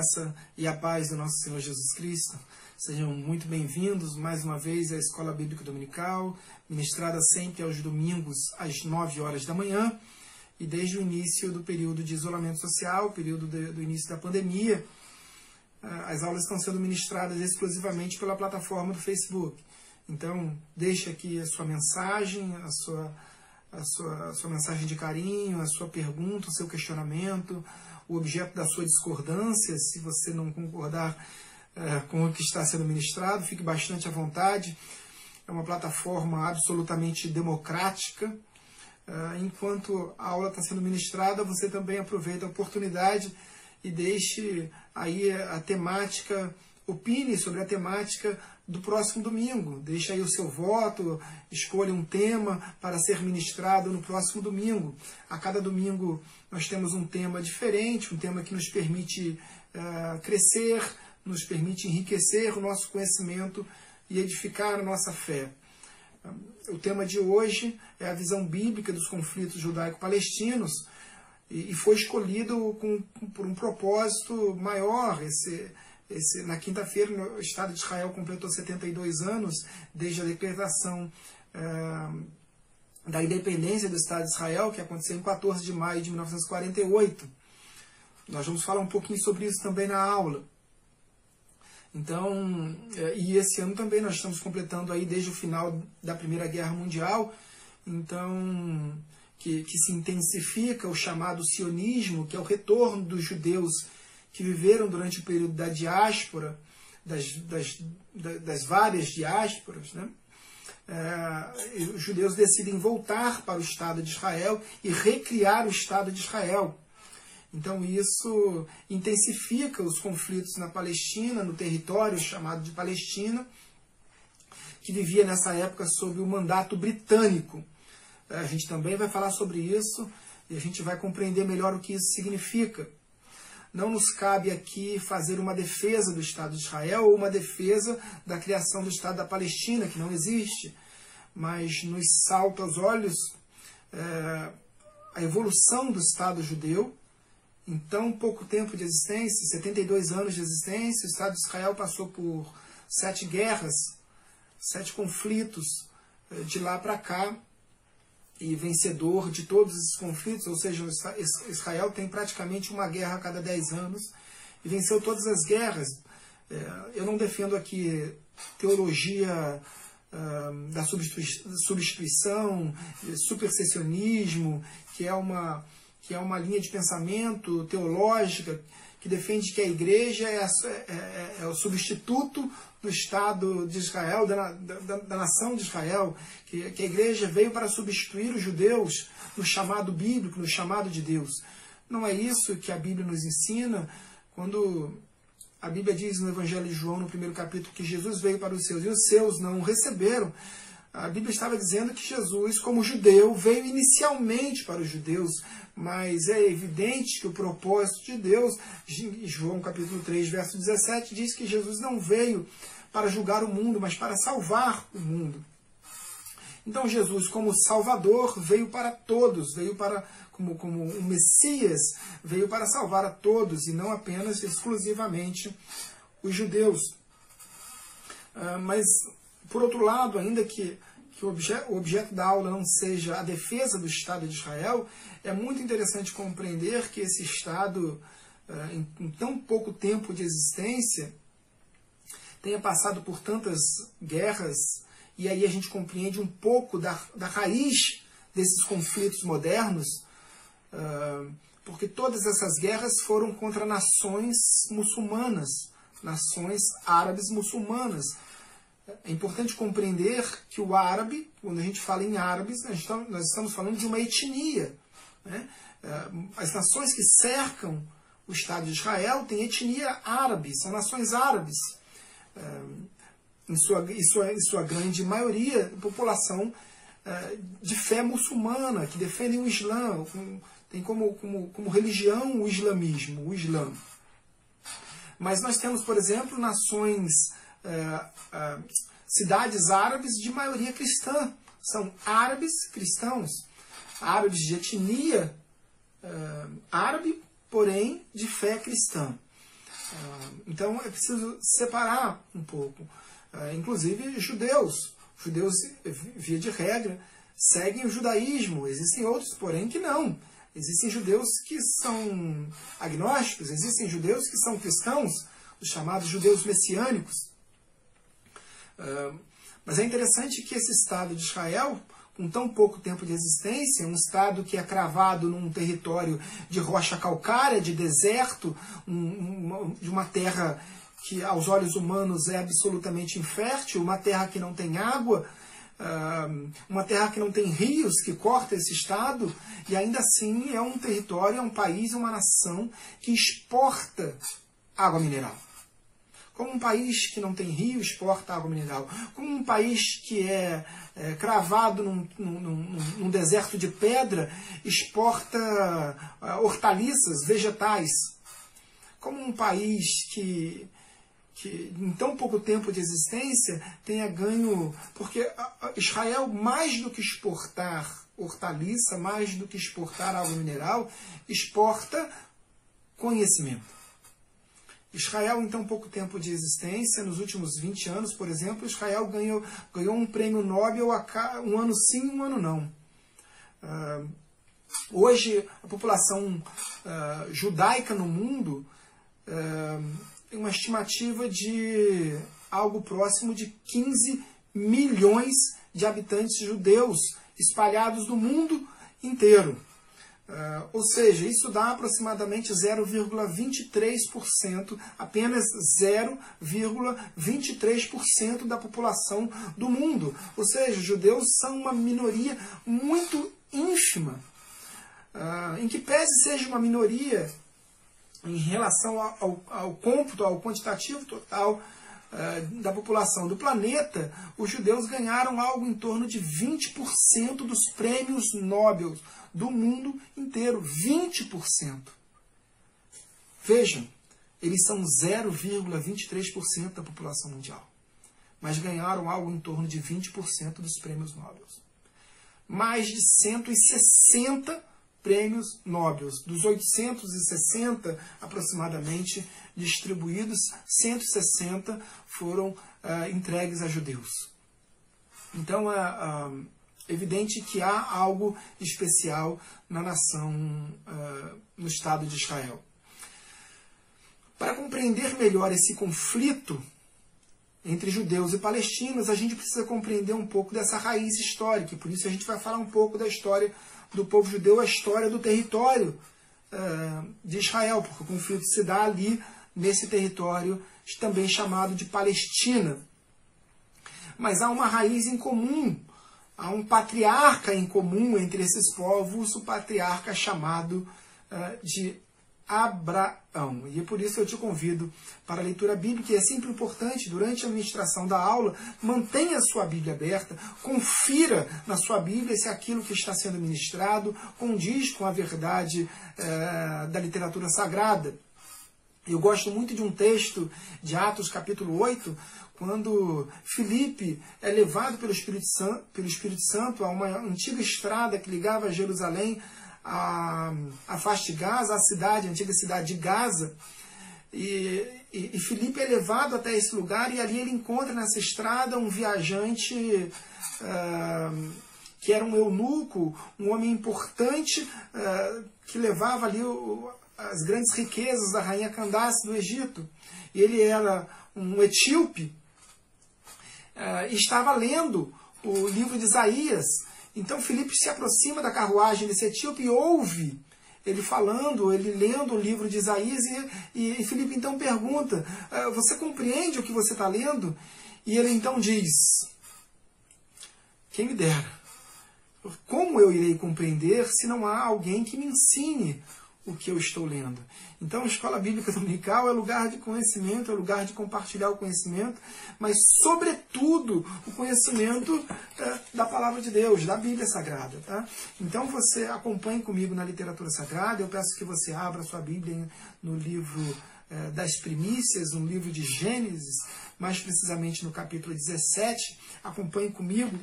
graça e a paz do nosso Senhor Jesus Cristo. Sejam muito bem-vindos mais uma vez à Escola Bíblica Dominical, ministrada sempre aos domingos às 9 horas da manhã e desde o início do período de isolamento social, período de, do início da pandemia, ah, as aulas estão sendo ministradas exclusivamente pela plataforma do Facebook. Então, deixe aqui a sua mensagem, a sua a sua, a sua mensagem de carinho, a sua pergunta, o seu questionamento, o objeto da sua discordância, se você não concordar é, com o que está sendo ministrado, fique bastante à vontade. É uma plataforma absolutamente democrática. É, enquanto a aula está sendo ministrada, você também aproveita a oportunidade e deixe aí a temática, opine sobre a temática do próximo domingo. Deixe aí o seu voto, escolha um tema para ser ministrado no próximo domingo. A cada domingo nós temos um tema diferente, um tema que nos permite uh, crescer, nos permite enriquecer o nosso conhecimento e edificar a nossa fé. O tema de hoje é a visão bíblica dos conflitos judaico-palestinos e foi escolhido com, por um propósito maior. Esse, esse, na quinta-feira, o Estado de Israel completou 72 anos desde a declaração é, da independência do Estado de Israel, que aconteceu em 14 de maio de 1948. Nós vamos falar um pouquinho sobre isso também na aula. Então, é, e esse ano também nós estamos completando aí desde o final da Primeira Guerra Mundial, então que, que se intensifica o chamado sionismo, que é o retorno dos judeus que viveram durante o período da diáspora, das, das, das várias diásporas, né? É, os judeus decidem voltar para o Estado de Israel e recriar o Estado de Israel. Então isso intensifica os conflitos na Palestina, no território chamado de Palestina, que vivia nessa época sob o mandato britânico. É, a gente também vai falar sobre isso e a gente vai compreender melhor o que isso significa. Não nos cabe aqui fazer uma defesa do Estado de Israel ou uma defesa da criação do Estado da Palestina, que não existe, mas nos salta aos olhos é, a evolução do Estado judeu. Em tão pouco tempo de existência, 72 anos de existência, o Estado de Israel passou por sete guerras, sete conflitos é, de lá para cá e vencedor de todos esses conflitos, ou seja, Israel tem praticamente uma guerra a cada 10 anos e venceu todas as guerras. É, eu não defendo aqui teologia da substituição, supersessionismo, que é uma que é uma linha de pensamento teológica que defende que a igreja é, a, é, é, é o substituto do Estado de Israel, da, da, da nação de Israel, que, que, a igreja veio para substituir os judeus no chamado bíblico, no chamado de Deus. Não é isso que a Bíblia nos ensina quando a Bíblia diz no Evangelho de João, no primeiro capítulo, que Jesus veio para os seus e os seus não o receberam. A Bíblia estava dizendo que Jesus, como judeu, veio inicialmente para os judeus, mas é evidente que o propósito de Deus, João capítulo 3, verso 17, diz que Jesus não veio para julgar o mundo, mas para salvar o mundo. Então Jesus, como Salvador, veio para todos, veio para como, como um Messias, veio para salvar a todos e não apenas exclusivamente os judeus. Uh, mas, por outro lado, ainda que que o, obje o objeto da aula não seja a defesa do Estado de Israel, é muito interessante compreender que esse Estado, eh, em, em tão pouco tempo de existência, tenha passado por tantas guerras, e aí a gente compreende um pouco da, da raiz desses conflitos modernos, uh, porque todas essas guerras foram contra nações muçulmanas, nações árabes muçulmanas, é importante compreender que o árabe, quando a gente fala em árabes, nós estamos falando de uma etnia. Né? É, as nações que cercam o Estado de Israel têm etnia árabe, são nações árabes. É, em sua, em sua, em sua grande maioria, população é, de fé muçulmana, que defendem o Islã, tem como, como, como religião o islamismo, o Islã. Mas nós temos, por exemplo, nações é, é, cidades árabes de maioria cristã. São árabes cristãos, árabes de etnia uh, árabe, porém de fé cristã. Então é preciso separar um pouco. Inclusive judeus. Judeus, via de regra, seguem o judaísmo. Existem outros, porém, que não. Existem judeus que são agnósticos, existem judeus que são cristãos, os chamados judeus messiânicos. Mas é interessante que esse Estado de Israel, com tão pouco tempo de existência, um Estado que é cravado num território de rocha calcária, de deserto, de uma terra que aos olhos humanos é absolutamente infértil, uma terra que não tem água, uma terra que não tem rios que corta esse estado, e ainda assim é um território, é um país, uma nação que exporta água mineral. Como um país que não tem rio exporta água mineral. Como um país que é, é cravado num, num, num, deserto de pedra exporta uh, hortaliças, vegetais. Como um país que, que em tão pouco tempo de existência tenha ganho. Porque Israel, mais do que exportar hortaliça, mais do que exportar água mineral, exporta conhecimento. Israel, em tão pouco tempo de existência, nos últimos 20 anos, por exemplo, Israel ganhou, ganhou um prêmio Nobel a um ano sim, um ano não. Uh, hoje, a população uh, judaica no mundo uh, tem uma estimativa de algo próximo de 15 milhões de habitantes judeus espalhados no mundo inteiro. Uh, ou seja, isso dá aproximadamente 0,23%, apenas 0,23% da população do mundo. Ou seja, judeus são uma minoria muito ínfima. Uh, em que pese seja uma minoria em relação ao, ao, ao cômputo, ao quantitativo total da população do planeta, os judeus ganharam algo em torno de 20% dos prêmios Nobel do mundo inteiro. 20%. Vejam, eles são 0,23% da população mundial. Mas ganharam algo em torno de 20% dos prêmios Nobel. Mais de 160 prêmios Nobel. Dos 860 aproximadamente distribuídos, 160 foram uh, entregues a judeus. Então, uh, uh, evidente que há algo especial na nação, uh, no Estado de Israel. Para compreender melhor esse conflito entre judeus e palestinos, a gente precisa compreender um pouco dessa raiz histórica. E por isso a gente vai falar um pouco da história do povo judeu, a história do território de Israel, porque o conflito se dá ali, nesse território também chamado de Palestina. Mas há uma raiz em comum há um patriarca em comum entre esses povos, o patriarca chamado uh, de Abraão. E é por isso que eu te convido para a leitura bíblica, e é sempre importante, durante a administração da aula, mantenha a sua Bíblia aberta, confira na sua Bíblia se aquilo que está sendo ministrado condiz com a verdade uh, da literatura sagrada. Eu gosto muito de um texto de Atos capítulo 8, quando Filipe é levado pelo Espírito Santo, pelo Espírito Santo a uma antiga estrada que ligava Jerusalém à, faixa de Gaza, à cidade, a antiga cidade de Gaza, e, e, e Filipe é levado até esse lugar e ali ele encontra nessa estrada um viajante uh, que era um eunuco, um homem importante uh, que levava ali o, as grandes riquezas da rainha Candace do Egito. E ele era um etíope uh, estava lendo o livro de Isaías. Então Filipe se aproxima da carruagem desse etíope e ouve ele falando, ele lendo o livro de Isaías, e, e Filipe então pergunta: uh, Você compreende o que você está lendo? E ele então diz: Quem me dera. Como eu irei compreender se não há alguém que me ensine o que eu estou lendo? Então, a escola bíblica dominical é lugar de conhecimento, é lugar de compartilhar o conhecimento, mas, sobretudo, o conhecimento é, da palavra de Deus, da Bíblia Sagrada. Tá? Então, você acompanhe comigo na literatura sagrada. Eu peço que você abra sua Bíblia no livro é, das primícias, no livro de Gênesis, mais precisamente no capítulo 17. Acompanhe comigo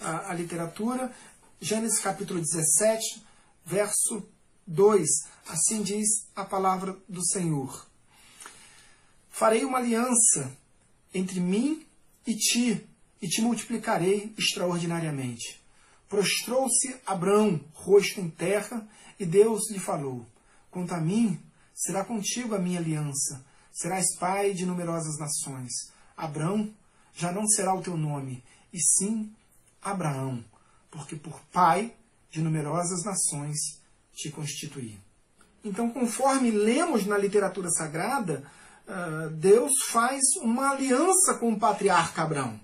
a, a literatura. Gênesis capítulo 17 verso 2. Assim diz a palavra do Senhor. Farei uma aliança entre mim e ti, e te multiplicarei extraordinariamente. Prostrou-se Abrão, rosto em terra, e Deus lhe falou: Quanto a mim, será contigo a minha aliança, serás pai de numerosas nações. Abrão já não será o teu nome, e sim Abraão, porque por pai de numerosas nações te constituí. Então, conforme lemos na literatura sagrada, ah, Deus faz uma aliança com o patriarca Abraão.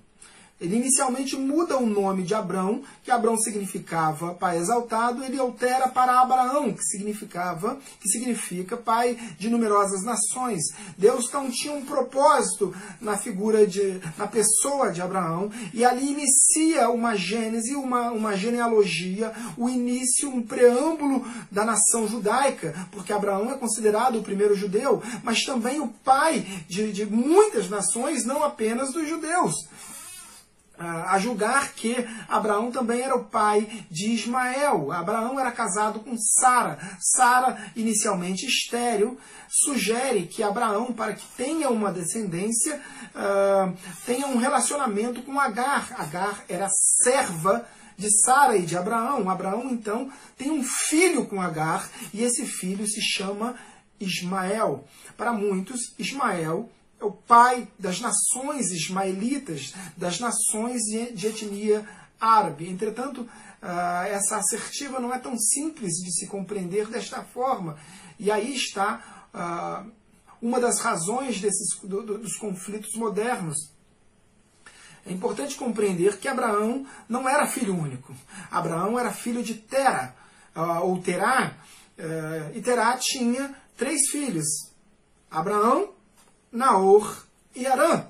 Ele inicialmente muda o nome de Abrão, que Abrão significava pai exaltado, ele altera para Abraão, que significava, que significa pai de numerosas nações. Deus então tinha um propósito na figura de, na pessoa de Abraão, e ali inicia uma gênese, uma, uma genealogia, o início, um preâmbulo da nação judaica, porque Abraão é considerado o primeiro judeu, mas também o pai de, de muitas nações, não apenas dos judeus a julgar que Abraão também era o pai de Ismael. Abraão era casado com Sara. Sara, inicialmente estéril, sugere que Abraão, para que tenha uma descendência, uh, tenha um relacionamento com Agar. Agar era serva de Sara e de Abraão. Abraão, então, tem um filho com Agar e esse filho se chama Ismael. Para muitos, Ismael é o pai das nações ismaelitas, das nações de etnia árabe. Entretanto, ah, essa assertiva não é tão simples de se compreender desta forma. E aí está ah, uma das razões desses, dos conflitos modernos. É importante compreender que Abraão não era filho único. Abraão era filho de Tera, ah, ou Terá, eh, e Terá tinha três filhos: Abraão, Naor e Arã.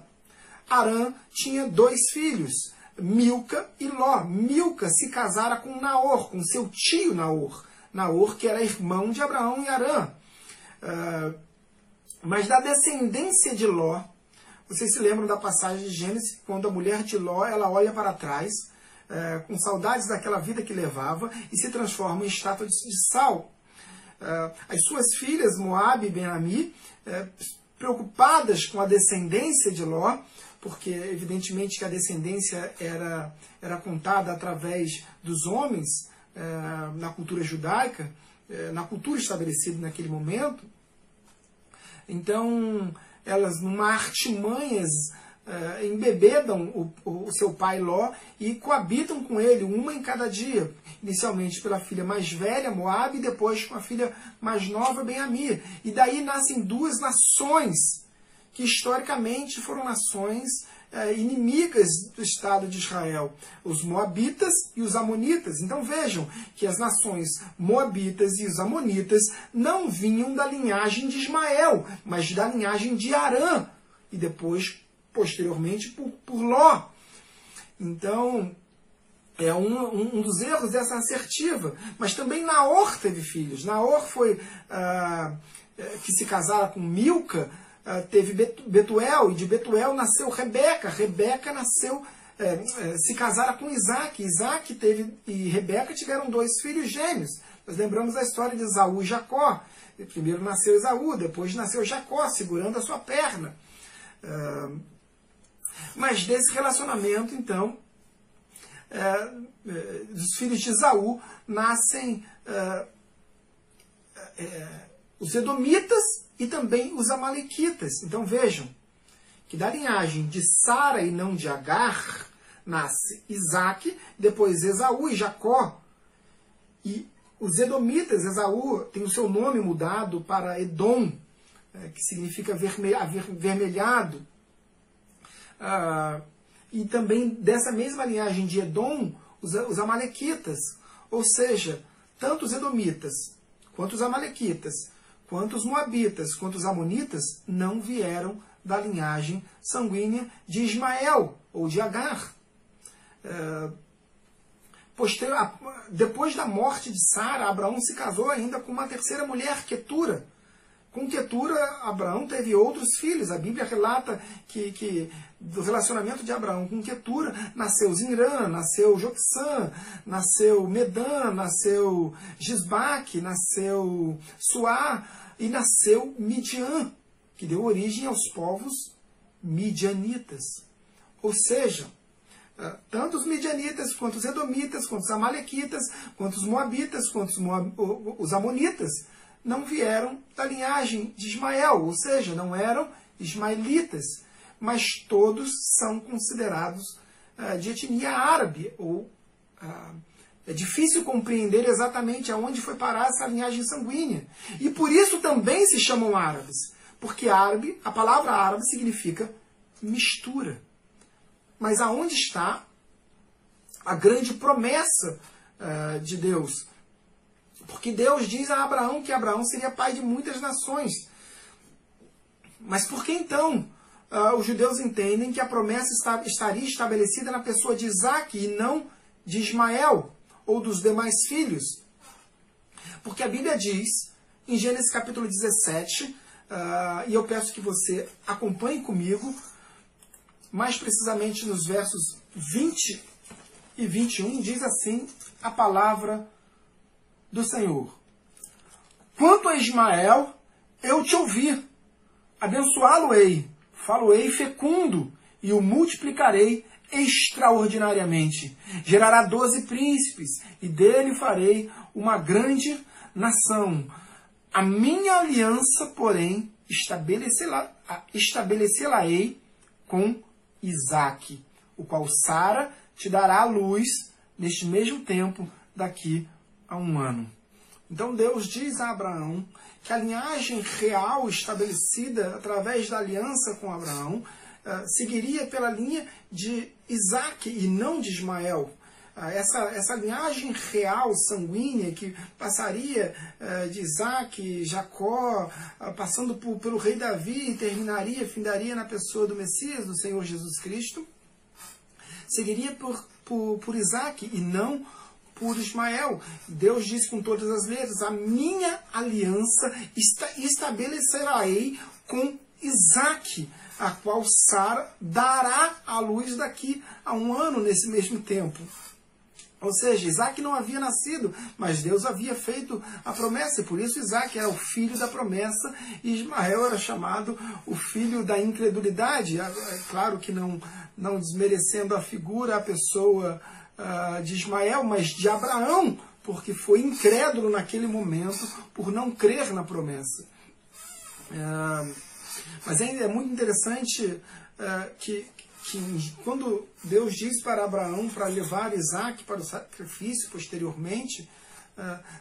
Arã tinha dois filhos, Milca e Ló. Milca se casara com Naor, com seu tio Naor. Naor, que era irmão de Abraão e Arã. Uh, mas da descendência de Ló, vocês se lembram da passagem de Gênesis, quando a mulher de Ló ela olha para trás, uh, com saudades daquela vida que levava, e se transforma em estátua de, sal. Uh, as suas filhas, Moab e Ben-Ami, preocupadas com a descendência de Ló, porque evidentemente que a descendência era, era contada através dos homens é, na cultura judaica, é, na cultura estabelecida naquele momento. Então, elas, numa artimanhas uh, embebedam o, o, seu pai Ló e coabitam com ele, uma em cada dia. Inicialmente pela filha mais velha, Moab, e depois com a filha mais nova, Benjamim. E daí nascem duas nações que historicamente foram nações uh, inimigas do Estado de Israel, os Moabitas e os Amonitas. Então vejam que as nações Moabitas e os Amonitas não vinham da linhagem de Ismael, mas da linhagem de Arã, e depois posteriormente por, por Ló. Então, é um, um, dos erros dessa assertiva. Mas também Naor teve filhos. Naor foi ah, é, que se casara com Milca, ah, teve Betuel, e de Betuel nasceu Rebeca. Rebeca nasceu, é, é, se casara com Isaac. Isaac teve, e Rebeca tiveram dois filhos gêmeos. Nós lembramos a história de Esaú e Jacó. Primeiro nasceu Esaú, depois nasceu Jacó, segurando a sua perna. Ah, mas desse relacionamento, então, é, é, dos filhos de Esaú nascem é, é, os Edomitas e também os Amalequitas. Então vejam que da linhagem de Sara e não de Agar nasce Isaac, depois Esaú e Jacó. E os Edomitas, Esaú tem o seu nome mudado para Edom, é, que significa avermelhado. Ah, e também dessa mesma linhagem de Edom, os, os Amalequitas. Ou seja, tanto os Edomitas, quanto os Amalequitas, quanto os Moabitas, quanto os Amonitas, não vieram da linhagem sanguínea de Ismael ou de Agar. Posterior, depois da morte de Sara, Abraão se casou ainda com uma terceira mulher, Ketura. Com Ketura, Abraão teve outros filhos. A Bíblia relata que, que do relacionamento de Abraão com Ketura nasceu Zinrã, nasceu Joxã, nasceu Medan, nasceu Gisbaque, nasceu Suá e nasceu Midian, que deu origem aos povos midianitas. Ou seja, eh, tanto os midianitas, quanto os edomitas, quanto os amalequitas, quanto os moabitas, quanto os amonitas, não vieram da linhagem de Ismael, ou seja, não eram ismaelitas, mas todos são considerados uh, de etnia árabe, ou uh, é difícil compreender exatamente aonde foi parar essa linhagem sanguínea. E por isso também se chamam árabes, porque árabe, a palavra árabe significa mistura. Mas aonde está a grande promessa uh, de Deus? Porque Deus diz a Abraão que Abraão seria pai de muitas nações. Mas por que então uh, os judeus entendem que a promessa está, estaria estabelecida na pessoa de Isaac e não de Ismael ou dos demais filhos? Porque a Bíblia diz, em Gênesis capítulo 17, uh, ah, e eu peço que você acompanhe comigo, mais precisamente nos versos 20 e 21, diz assim a palavra do Senhor. Quanto a Ismael, eu te ouvi. Abençoá-lo-ei, falo-ei fecundo, e o multiplicarei extraordinariamente. Gerará doze príncipes, e dele farei uma grande nação. A minha aliança, porém, estabelecê-la-ei com Isaque, o qual Sara te dará a luz neste mesmo tempo daqui a um ano. Então Deus diz a Abraão que a linhagem real estabelecida através da aliança com Abraão uh, seguiria pela linha de Isaac e não de Ismael. Uh, essa, essa linhagem real, sanguínea, que passaria uh, de Isaac, Jacó, passando por, pelo rei Davi e terminaria, findaria na pessoa do Messias, do Senhor Jesus Cristo, seguiria por, por, por Isaac e não por por Ismael. Deus diz com todas as letras: A minha aliança estabelecerei com Isaac, a qual Sara dará à luz daqui a um ano, nesse mesmo tempo. Ou seja, Isaac não havia nascido, mas Deus havia feito a promessa, e por isso Isaac era o filho da promessa e Ismael era chamado o filho da incredulidade. É, é claro que não, não desmerecendo a figura, a pessoa uh, de Ismael, mas de Abraão, porque foi incrédulo naquele momento por não crer na promessa. Uh, mas ainda é muito interessante uh, que, que quando Deus diz para Abraão para levar Isaac para o sacrifício posteriormente,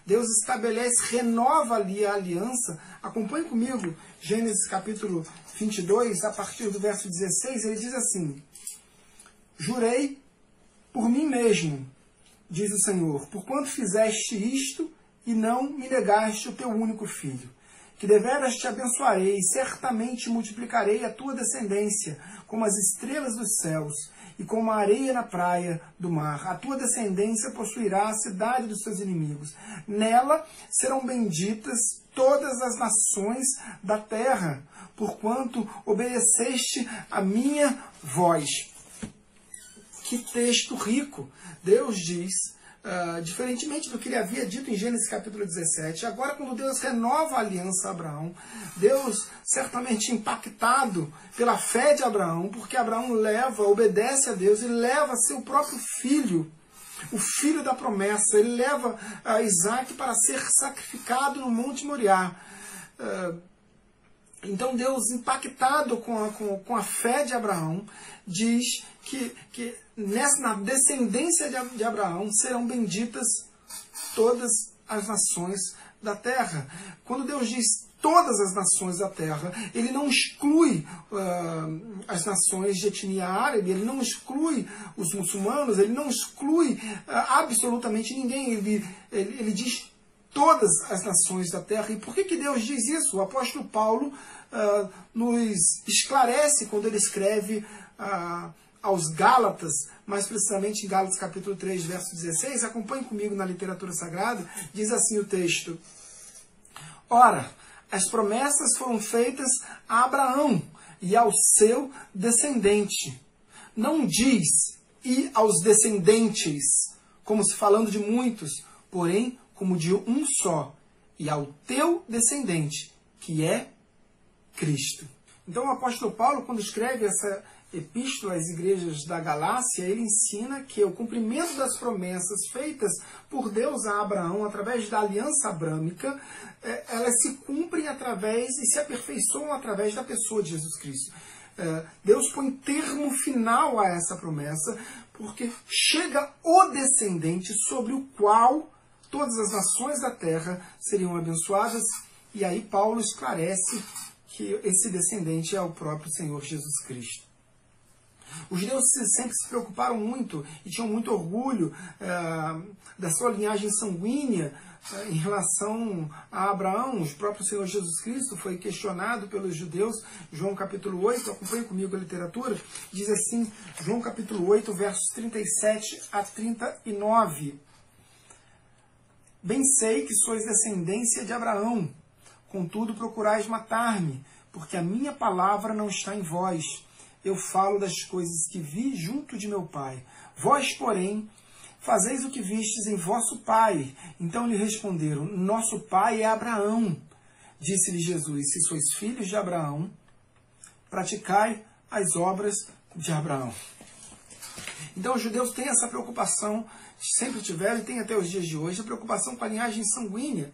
Deus estabelece, renova ali a aliança. Acompanhe comigo Gênesis capítulo 22, a partir do verso 16, ele diz assim: Jurei por mim mesmo, diz o Senhor, porquanto fizeste isto e não me negaste o teu único filho. Que deveras te abençoarei, certamente multiplicarei a tua descendência, como as estrelas dos céus, e como a areia na praia do mar. A tua descendência possuirá a cidade dos seus inimigos. Nela serão benditas todas as nações da terra, porquanto obedeceste a minha voz. Que texto rico! Deus diz, uh, diferentemente do que ele havia dito em Gênesis capítulo 17, agora quando Deus renova a aliança a Abraão, Deus certamente impactado pela fé de Abraão, porque Abraão leva, obedece a Deus e leva seu próprio filho o filho da promessa, ele leva uh, Isaac para ser sacrificado no Monte Moriá. Uh, então Deus, impactado com a, com, com a fé de Abraão, diz que, que nessa, na descendência de, de Abraão serão benditas todas as nações da terra. Quando Deus diz todas as nações da terra, ele não exclui uh, as nações de etnia árabe, ele não exclui os muçulmanos, ele não exclui uh, absolutamente ninguém. Ele, ele, ele, diz todas as nações da terra. E por que, que Deus diz isso? O apóstolo Paulo uh, nos esclarece quando ele escreve aos Gálatas, mais precisamente em Gálatas capítulo 3, verso 16, acompanhe comigo na literatura sagrada, diz assim o texto: Ora, as promessas foram feitas a Abraão e ao seu descendente. Não diz e aos descendentes, como se falando de muitos, porém como de um só, e ao teu descendente, que é Cristo. Então o apóstolo Paulo, quando escreve essa epístola às igrejas da Galácia, ele ensina que o cumprimento das promessas feitas por Deus a Abraão através da aliança abrâmica, é, elas se cumprem através e se aperfeiçoam através da pessoa de Jesus Cristo. É, Deus põe termo final a essa promessa, porque chega o descendente sobre o qual todas as nações da terra seriam abençoadas, e aí Paulo esclarece que esse descendente é o próprio Senhor Jesus Cristo. Os judeus sempre se preocuparam muito e tinham muito orgulho é, da sua linhagem sanguínea é, em relação a Abraão. O próprio Senhor Jesus Cristo foi questionado pelos judeus, João capítulo 8, acompanhe comigo a literatura, diz assim, João capítulo 8, versos 37 a 39. Bem sei que sois descendência de Abraão, contudo procurais matar-me, porque a minha palavra não está em vós eu falo das coisas que vi junto de meu pai. Vós, porém, fazeis o que vistes em vosso pai. Então lhe responderam: Nosso pai é Abraão. Disse-lhe Jesus: Se sois filhos de Abraão, praticai as obras de Abraão. Então os judeus têm essa preocupação, sempre tiveram e têm até os dias de hoje, a preocupação com a linhagem sanguínea.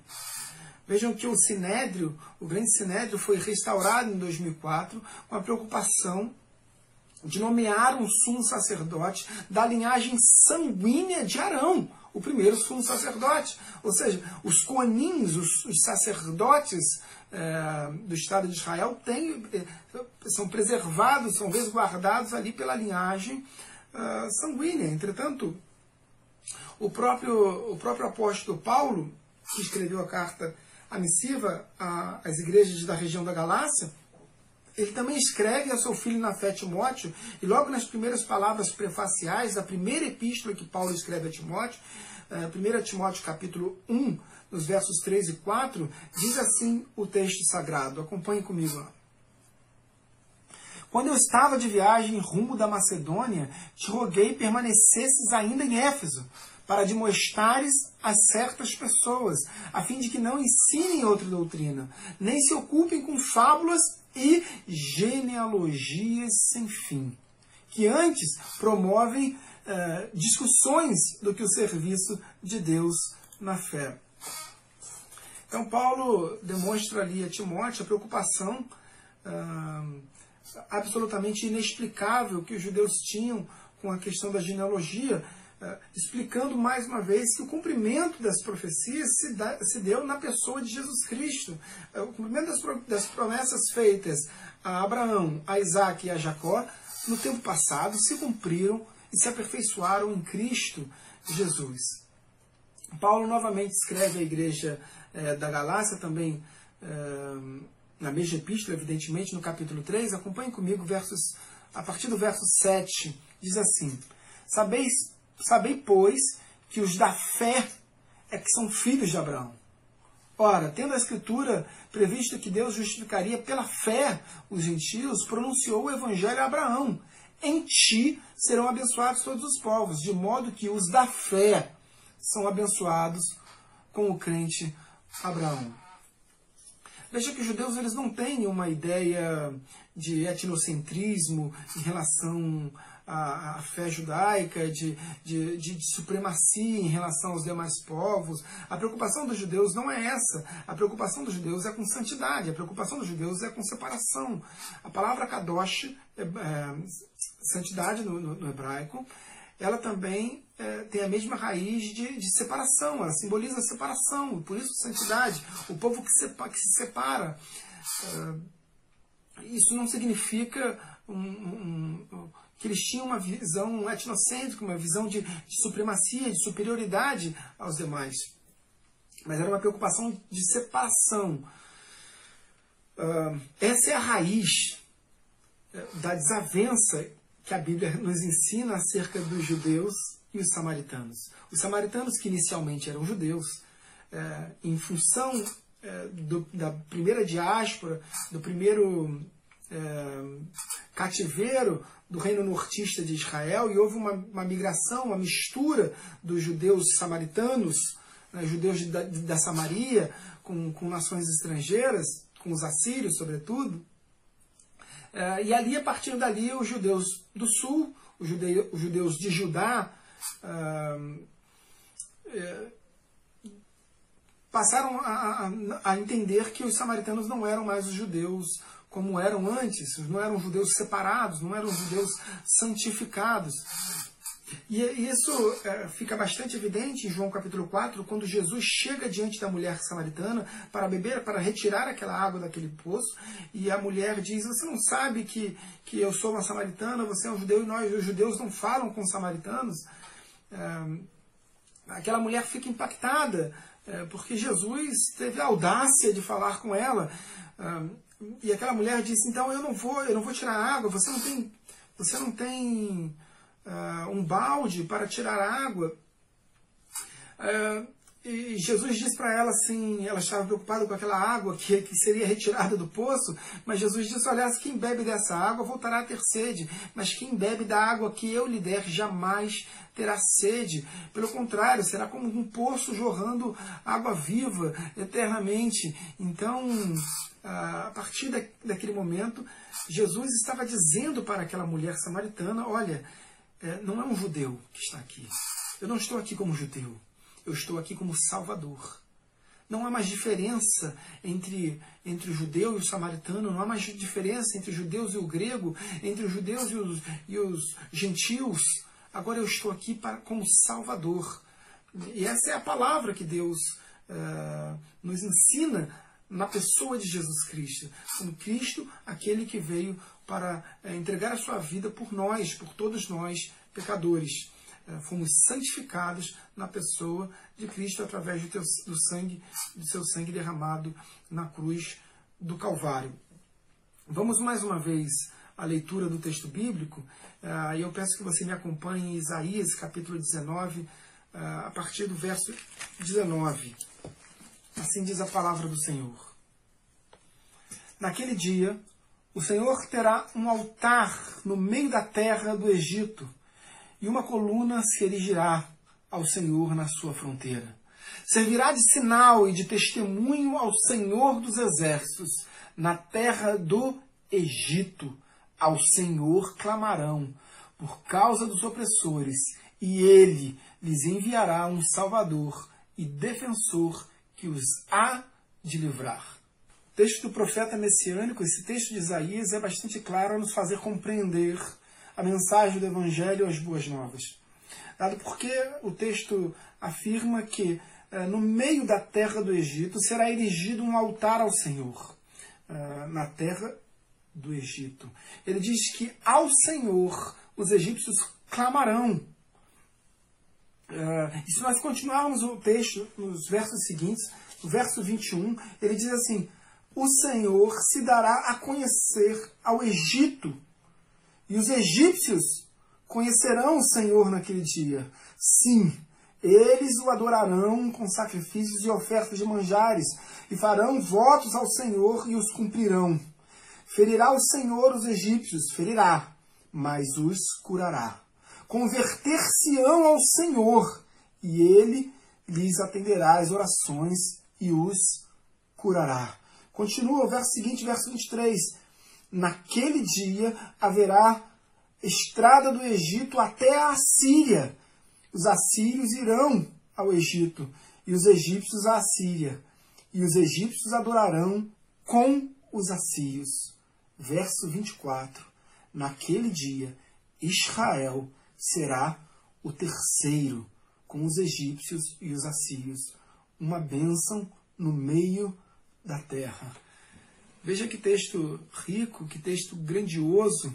Vejam que o Sinédrio, o grande Sinédrio, foi restaurado em 2004 com a preocupação de nomear um sumo sacerdote da linhagem sanguínea de Arão, o primeiro sumo sacerdote. Ou seja, os coanins, os, os sacerdotes é, do Estado de Israel, têm, é, são preservados, são resguardados ali pela linhagem é, sanguínea. Entretanto, o próprio, o próprio apóstolo Paulo, que escreveu a carta a missiva às igrejas da região da Galácia, ele também escreve a seu filho na fé Timóteo, e logo nas primeiras palavras prefaciais da primeira epístola que Paulo escreve a Timóteo, 1 eh, Timóteo capítulo 1, nos versos 3 e 4, diz assim o texto sagrado. Acompanhe comigo lá. Quando eu estava de viagem rumo da Macedônia, te roguei permanecesses ainda em Éfeso, para demonstrares a certas pessoas, a fim de que não ensinem outra doutrina, nem se ocupem com fábulas e genealogias sem fim, que antes promovem uh, discussões do que o serviço de Deus na fé. Então, Paulo demonstra ali a Timóteo a preocupação uh, absolutamente inexplicável que os judeus tinham com a questão da genealogia, uh, explicando mais uma vez que o cumprimento das profecias se, da, se deu na pessoa de Jesus Cristo. Uh, o cumprimento das, das, promessas feitas a Abraão, a Isaac e a Jacó, no tempo passado, se cumpriram e se aperfeiçoaram em Cristo Jesus. Paulo novamente escreve à igreja eh, da Galácia, também eh, na mesma epístola, evidentemente, no capítulo 3. Acompanhe comigo versos, a partir do verso 7, diz assim: Sabeis Sabei, pois, que os da fé é que são filhos de Abraão. Ora, tendo a Escritura previsto que Deus justificaria pela fé os gentios, pronunciou o Evangelho a Abraão. Em ti serão abençoados todos os povos, de modo que os da fé são abençoados com o crente Abraão. Veja que os judeus eles não têm uma ideia de etnocentrismo em relação a, a fé judaica, de, de, de, de, supremacia em relação aos demais povos. A preocupação dos judeus não é essa. A preocupação dos judeus é com santidade, a preocupação dos judeus é com separação. A palavra kadosh, é, é, santidade no, no, no, hebraico, ela também é, tem a mesma raiz de, de, separação, ela simboliza a separação, por isso santidade, o povo que, sepa, que se separa. É, isso não significa um, um, que eles tinham uma visão etnocêntrica, uma visão de, de supremacia, de superioridade aos demais. Mas era uma preocupação de separação. Uh, essa é a raiz eh, da desavença que a Bíblia nos ensina acerca dos judeus e os samaritanos. Os samaritanos, que inicialmente eram judeus, eh, em função é, do, da primeira diáspora, do primeiro é, cativeiro do reino nortista de Israel, e houve uma, uma migração, uma mistura dos judeus samaritanos, né, judeus da, da Samaria, com, com nações estrangeiras, com os assírios, sobretudo. É, e ali, a partir dali, os judeus do sul, os, os judeus de Judá, é, é, passaram a, a, a, entender que os samaritanos não eram mais os judeus como eram antes, não eram judeus separados, não eram judeus santificados. E isso é, fica bastante evidente em João capítulo 4, quando Jesus chega diante da mulher samaritana para beber, para retirar aquela água daquele poço, e a mulher diz: Você não sabe que, que eu sou uma samaritana, você é um judeu e nós, os judeus, não falam com os samaritanos? É, aquela mulher fica impactada, é, porque Jesus teve a audácia de falar com ela. E aquela mulher disse: Então eu não vou, eu não vou tirar água, você não tem. Você não tem uh, um balde para tirar água. Uh, e Jesus disse para ela assim, ela estava preocupada com aquela água que, que seria retirada do poço, mas Jesus disse, olha, quem bebe dessa água voltará a ter sede, mas quem bebe da água que eu lhe der jamais terá sede. Pelo contrário, será como um poço jorrando água viva eternamente. Então, a partir daquele momento, Jesus estava dizendo para aquela mulher samaritana, olha, é, não é um judeu que está aqui. Eu não estou aqui como judeu. Eu estou aqui como salvador. Não há mais diferença entre, entre o judeu e o samaritano, não há mais diferença entre os judeus e o grego, entre os judeus e os, e os gentios. Agora eu estou aqui para, como salvador. E essa é a palavra que Deus uh, nos ensina na pessoa de Jesus Cristo. Como Cristo, aquele que veio para é, entregar a sua vida por nós, por todos nós, pecadores. É, fomos santificados na pessoa de Cristo através do, teu, do sangue, do seu sangue derramado na cruz do Calvário. Vamos mais uma vez à leitura do texto bíblico, é, e eu peço que você me acompanhe em Isaías capítulo 19, a partir do verso 19. Assim diz a palavra do Senhor. Naquele dia, o Senhor terá um altar no meio da terra do Egito, e uma coluna se erigirá ao Senhor na sua fronteira. Servirá de sinal e de testemunho ao Senhor dos exércitos na terra do Egito. Ao Senhor clamarão por causa dos opressores, e ele lhes enviará um Salvador e defensor que os há de livrar texto do profeta messiânico, esse texto de Isaías, é bastante claro a nos fazer compreender a mensagem do Evangelho às Boas Novas. Dado porque o texto afirma que eh, no meio da terra do Egito será erigido um altar ao Senhor, eh, na terra do Egito. Ele diz que ao Senhor os egípcios clamarão. Eh, e se nós continuarmos o texto nos versos seguintes, no verso 21, ele diz assim: o Senhor se dará a conhecer ao Egito, e os egípcios conhecerão o Senhor naquele dia. Sim, eles o adorarão com sacrifícios e ofertas de manjares, e farão votos ao Senhor e os cumprirão. Ferirá o Senhor os egípcios, ferirá, mas os curará. Converter-se-ão ao Senhor, e ele lhes atenderá as orações e os curará. Continua o verso seguinte, verso 23. Naquele dia haverá estrada do Egito até a Assíria. Os assírios irão ao Egito e os egípcios à Assíria. E os egípcios adorarão com os assírios. Verso 24. Naquele dia Israel será o terceiro com os egípcios e os assírios. Uma bênção no meio da terra. Veja que texto rico, que texto grandioso,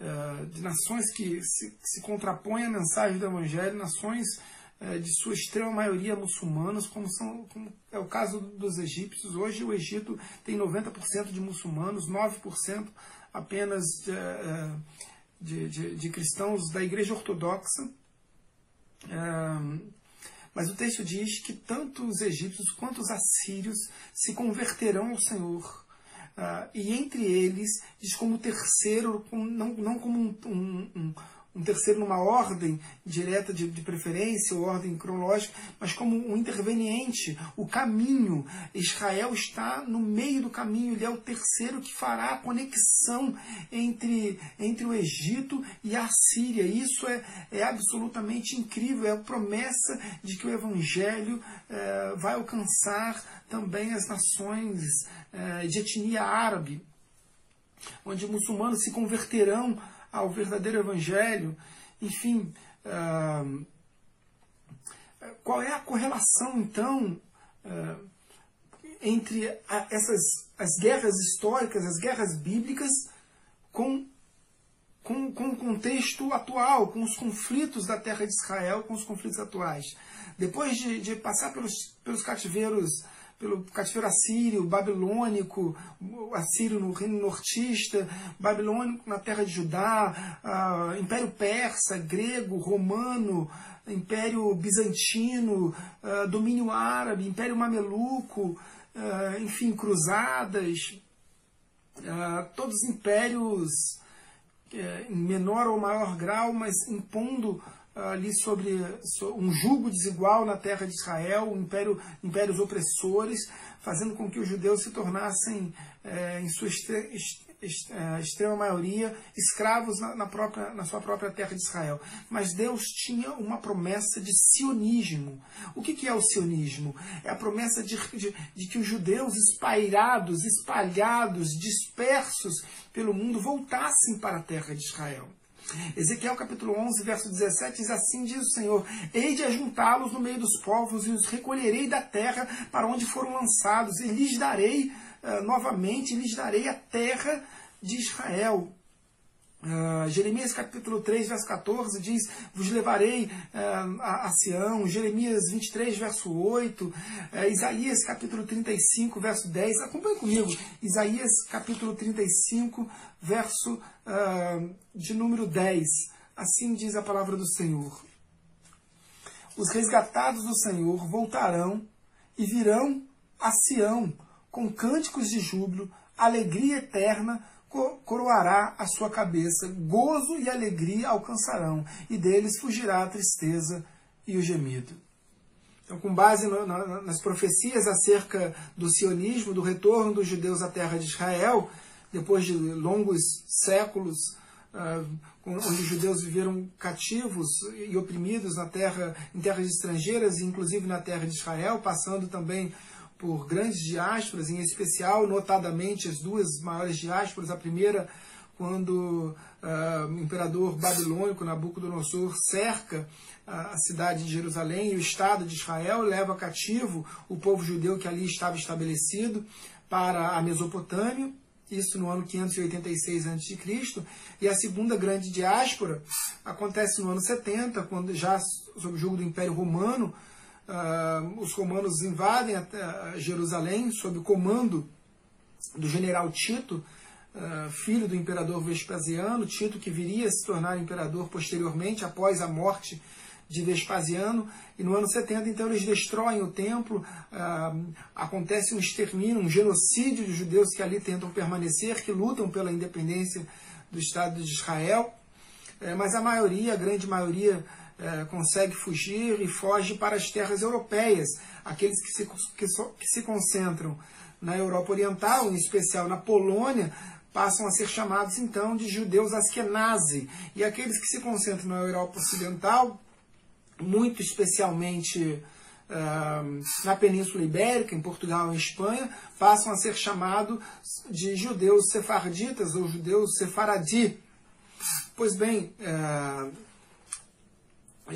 uh, de nações que se, contrapõem à mensagem do Evangelho, nações uh, de sua extrema maioria muçulmanas, como, são, como é o caso dos egípcios. Hoje o Egito tem 90% de muçulmanos, 9% apenas de, de, de, cristãos da Igreja Ortodoxa. Mas o texto diz que tanto os egípcios quanto os assírios se converterão ao Senhor. Uh, e entre eles, diz como terceiro, não, não como um, um, um terceiro numa ordem direta de, de, preferência ou ordem cronológica, mas como um interveniente, o caminho. Israel está no meio do caminho, ele é o terceiro que fará a conexão entre, entre o Egito e a Síria. Isso é, é absolutamente incrível, é a promessa de que o Evangelho é, vai alcançar também as nações é, de etnia árabe, onde muçulmanos se converterão ao verdadeiro Evangelho, enfim. Uh, qual é a correlação, então, uh, entre essas as guerras históricas, as guerras bíblicas, com, com, com o contexto atual, com os conflitos da terra de Israel, com os conflitos atuais? Depois de, de passar pelos, pelos cativeiros pelo cativeiro assírio, babilônico, assírio no reino nortista, babilônico na terra de Judá, uh, império persa, grego, romano, império bizantino, uh, domínio árabe, império mameluco, uh, enfim, cruzadas, todos os impérios eh, em menor ou maior grau, mas impondo ali sobre, um jugo desigual na terra de Israel, império, impérios opressores, fazendo com que os judeus se tornassem, é, em sua é, extrema maioria, escravos na, na, própria, na sua própria terra de Israel. Mas Deus tinha uma promessa de sionismo. O que, que é o sionismo? É a promessa de, de, de que os judeus espairados, espalhados, dispersos pelo mundo, voltassem para a terra de Israel. Ezequiel capítulo 11, verso 17 diz assim: diz o Senhor: Hei de ajuntá-los no meio dos povos e os recolherei da terra para onde foram lançados, e lhes darei uh, novamente, lhes darei a terra de Israel. Uh, Jeremias capítulo 3, verso 14 diz: Vos levarei uh, a, a Sião. Jeremias 23, verso 8. Uh, Isaías capítulo 35, verso 10. Acompanhe comigo. Isaías capítulo 35, verso de número 10. Assim diz a palavra do Senhor: Os resgatados do Senhor voltarão e virão a Sião com cânticos de júbilo, alegria eterna coroará a sua cabeça, gozo e alegria alcançarão, e deles fugirá a tristeza e o gemido. Então, com base no, na, nas profecias acerca do sionismo, do retorno dos judeus à terra de Israel, depois de longos séculos, uh, onde os judeus viveram cativos e oprimidos na terra, em terras estrangeiras, inclusive na terra de Israel, passando também por grandes diásporas, em especial, notadamente, as duas maiores diásporas. A primeira, quando uh, o imperador babilônico Nabucodonosor cerca a cidade de Jerusalém e o Estado de Israel, leva cativo o povo judeu que ali estava estabelecido para a Mesopotâmia, isso no ano 586 a.C., e a segunda grande diáspora acontece no ano 70, quando já sob o jugo do Império Romano, uh, os romanos invadem Jerusalém sob o comando do general Tito, uh, filho do imperador Vespasiano, Tito que viria a se tornar imperador posteriormente, após a morte de Vespasiano, e no ano 70, então, eles destroem o templo, uh, acontece um extermínio, um genocídio de judeus que ali tentam permanecer, que lutam pela independência do Estado de Israel, é, mas a maioria, a grande maioria é, consegue fugir e foge para as terras europeias. Aqueles que se, que, so, que se concentram na Europa Oriental, em especial na Polônia, passam a ser chamados então de judeus askenazi. E aqueles que se concentram na Europa Ocidental, muito especialmente uh, na Península Ibérica, em Portugal e Espanha, passam a ser chamados de judeus sefarditas ou judeus sefaradi. Pois bem, uh,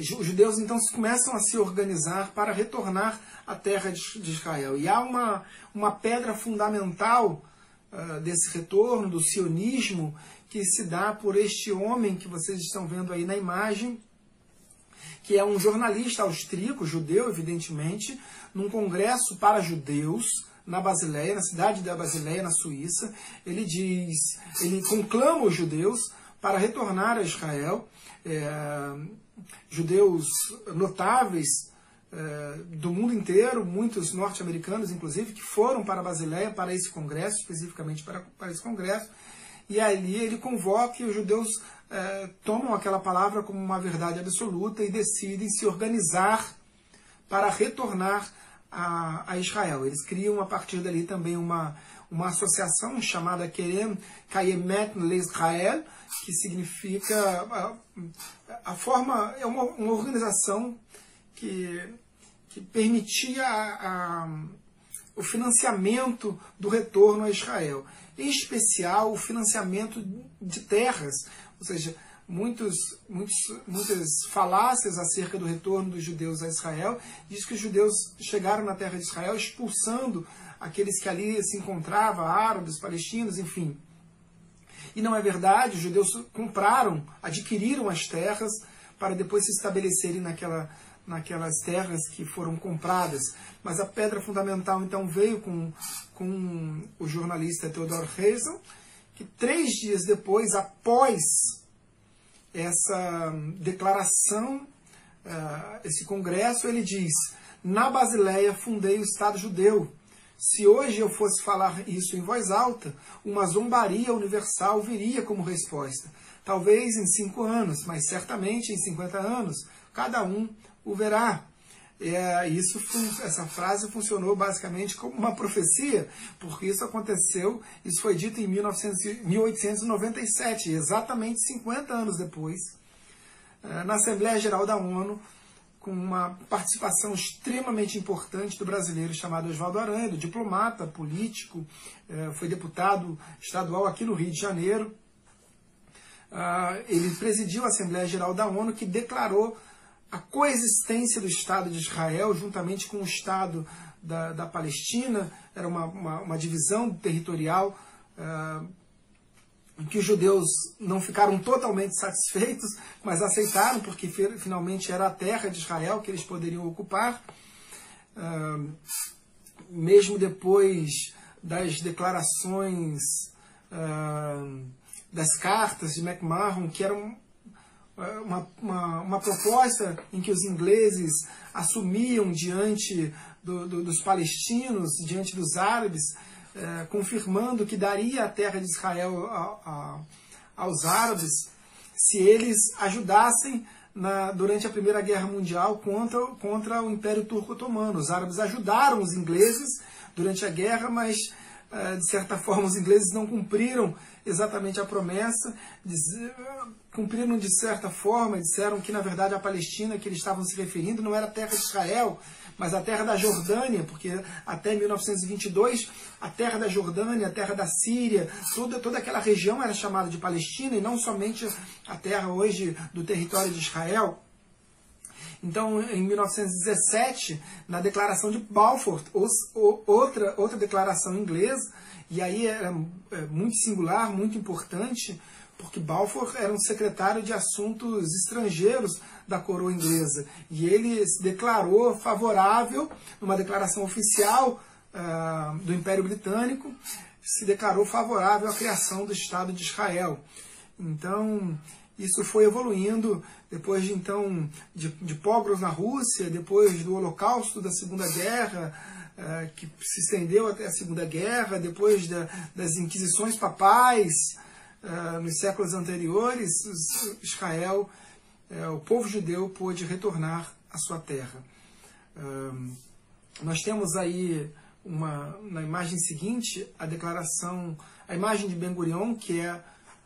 os judeus então começam a se organizar para retornar à terra de Israel. E há uma, uma pedra fundamental uh, desse retorno, do sionismo, que se dá por este homem que vocês estão vendo aí na imagem, que é um jornalista austríaco, judeu, evidentemente, num congresso para judeus na Basileia, na cidade da Basileia, na Suíça. Ele diz, ele conclama os judeus para retornar a Israel. É, judeus notáveis é, do mundo inteiro, muitos norte-americanos, inclusive, que foram para Basileia para esse congresso, especificamente para, para esse congresso, e ali ele convoca e os judeus é, tomam aquela palavra como uma verdade absoluta e decidem se organizar para retornar a, a Israel. Eles criam a partir dali também uma, uma associação chamada Kerem Kayemet Israel, que significa a, a, forma, é uma, uma organização que, que permitia a, o financiamento do retorno a Israel. Em especial, o financiamento de terras, ou seja, muitos, muitos, muitas falácias acerca do retorno dos judeus a Israel. Diz que os judeus chegaram na terra de Israel expulsando aqueles que ali se encontravam, árabes, palestinos, enfim. E não é verdade, os judeus compraram, adquiriram as terras para depois se estabelecerem naquela, naquelas terras que foram compradas. Mas a pedra fundamental então veio com, com o jornalista Theodor Herzl, que três dias depois, após essa declaração, uh, esse congresso, ele diz: Na Basileia fundei o Estado judeu. Se hoje eu fosse falar isso em voz alta, uma zombaria universal viria como resposta. Talvez em cinco anos, mas certamente em 50 anos, cada um o verá. É, isso, essa frase funcionou basicamente como uma profecia, porque isso aconteceu, isso foi dito em 1900, 1897, exatamente 50 anos depois, é, na Assembleia Geral da ONU, com uma participação extremamente importante do brasileiro chamado Oswaldo Aranha, diplomata, político, é, foi deputado estadual aqui no Rio de Janeiro. Ah, ele presidiu a Assembleia Geral da ONU, que declarou a coexistência do Estado de Israel juntamente com o Estado da, da Palestina, era uma, uma, uma divisão territorial uh, em que os judeus não ficaram totalmente satisfeitos, mas aceitaram, porque finalmente era a terra de Israel que eles poderiam ocupar. Uh, mesmo depois das declarações, uh, das cartas de McMahon, que eram uma, uma, uma, proposta em que os ingleses assumiam diante do, do, dos palestinos, diante dos árabes, eh, confirmando que daria a terra de Israel a, a, aos árabes se eles ajudassem na, durante a Primeira Guerra Mundial contra, contra o Império Turco Otomano. Os árabes ajudaram os ingleses durante a guerra, mas eh, de certa forma os ingleses não cumpriram exatamente a promessa, cumpriram de certa forma, disseram que na verdade a Palestina que eles estavam se referindo não era terra de Israel, mas a terra da Jordânia, porque até 1922 a terra da Jordânia, a terra da Síria, toda, toda aquela região era chamada de Palestina e não somente a terra hoje do território de Israel. Então, em 1917, na declaração de Balfour, outra, outra declaração inglesa, e aí era é, muito singular, muito importante, porque Balfour era um secretário de assuntos estrangeiros da coroa inglesa. E ele se declarou favorável, numa declaração oficial uh, do Império Britânico, se declarou favorável à criação do Estado de Israel. Então, isso foi evoluindo depois de então de, de pogros na Rússia, depois do Holocausto da Segunda Guerra, uh, que se estendeu até a Segunda Guerra, depois da, das inquisições papais uh, nos séculos anteriores, Israel, uh, o povo judeu pôde retornar à sua terra. nós temos aí uma, na imagem seguinte a declaração, a imagem de Ben Gurion, que é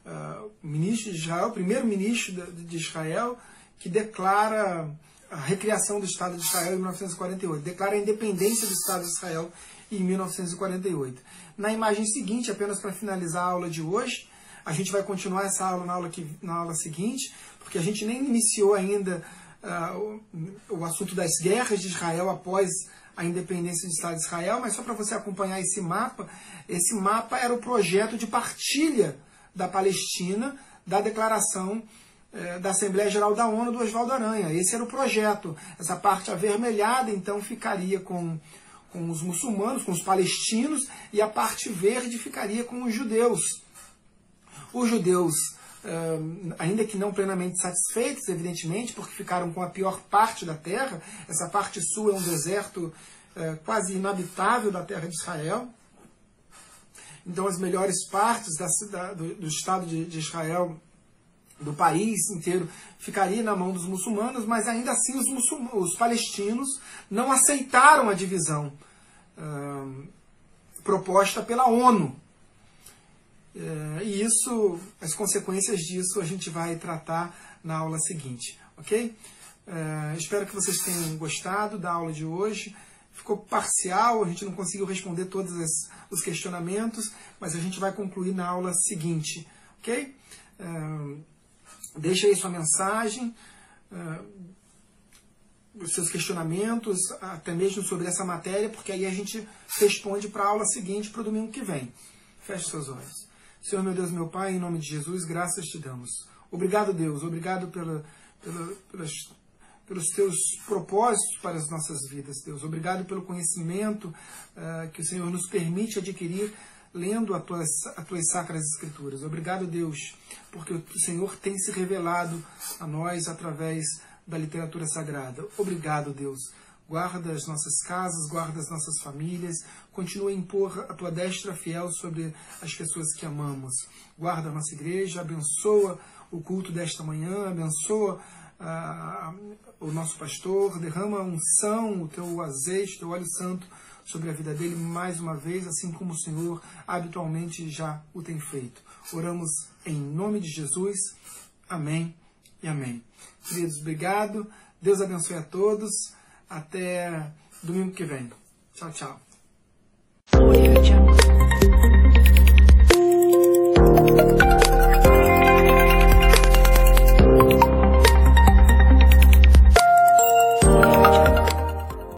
uh, ministro de Israel, primeiro-ministro de Israel, que declara a recriação do Estado de Israel em 1948, declara a independência do Estado de Israel em 1948. Na imagem seguinte, apenas para finalizar a aula de hoje, a gente vai continuar essa aula na aula, que, na aula seguinte, porque a gente nem iniciou ainda uh, o, o assunto das guerras de Israel após a independência do Estado de Israel, mas só para você acompanhar esse mapa, esse mapa era o projeto de partilha da Palestina da declaração eh, da Assembleia Geral da ONU do Oswaldo Aranha. Esse era o projeto. Essa parte avermelhada, então, ficaria com, com os muçulmanos, com os palestinos, e a parte verde ficaria com os judeus. Os judeus ainda que não plenamente satisfeitos, evidentemente, porque ficaram com a pior parte da terra. Essa parte sul é um deserto quase inabitável da terra de Israel. Então, as melhores partes da, do, do, Estado de, de, Israel, do país inteiro, ficaria na mão dos muçulmanos, mas ainda assim os, os palestinos não aceitaram a divisão proposta pela ONU. Uh, e isso, as consequências disso a gente vai tratar na aula seguinte, ok? Uh, espero que vocês tenham gostado da aula de hoje ficou parcial, a gente não conseguiu responder todos os questionamentos, mas a gente vai concluir na aula seguinte, ok? Uh, deixa aí sua mensagem, os seus questionamentos, até mesmo sobre essa matéria, porque aí a gente responde para a aula seguinte, para o domingo que vem. Feche seus olhos. Senhor, meu Deus, meu Pai, em nome de Jesus, graças te damos. Obrigado, Deus, obrigado pela, pela, pelas pelos teus propósitos para as nossas vidas, Deus. Obrigado pelo conhecimento uh, que o Senhor nos permite adquirir lendo as tuas, as tuas sacras escrituras. Obrigado, Deus, porque o Senhor tem se revelado a nós através da literatura sagrada. Obrigado, Deus. Guarda as nossas casas, guarda as nossas famílias, continua a impor a tua destra fiel sobre as pessoas que amamos. Guarda a nossa igreja, abençoa o culto desta manhã, abençoa o nosso pastor, derrama a unção, o teu azeite, o teu óleo santo sobre a vida dele mais uma vez, assim como o Senhor habitualmente já o tem feito. Oramos em nome de Jesus. Amém e amém. Queridos, obrigado. Deus abençoe a todos. Até domingo que vem. Tchau, tchau.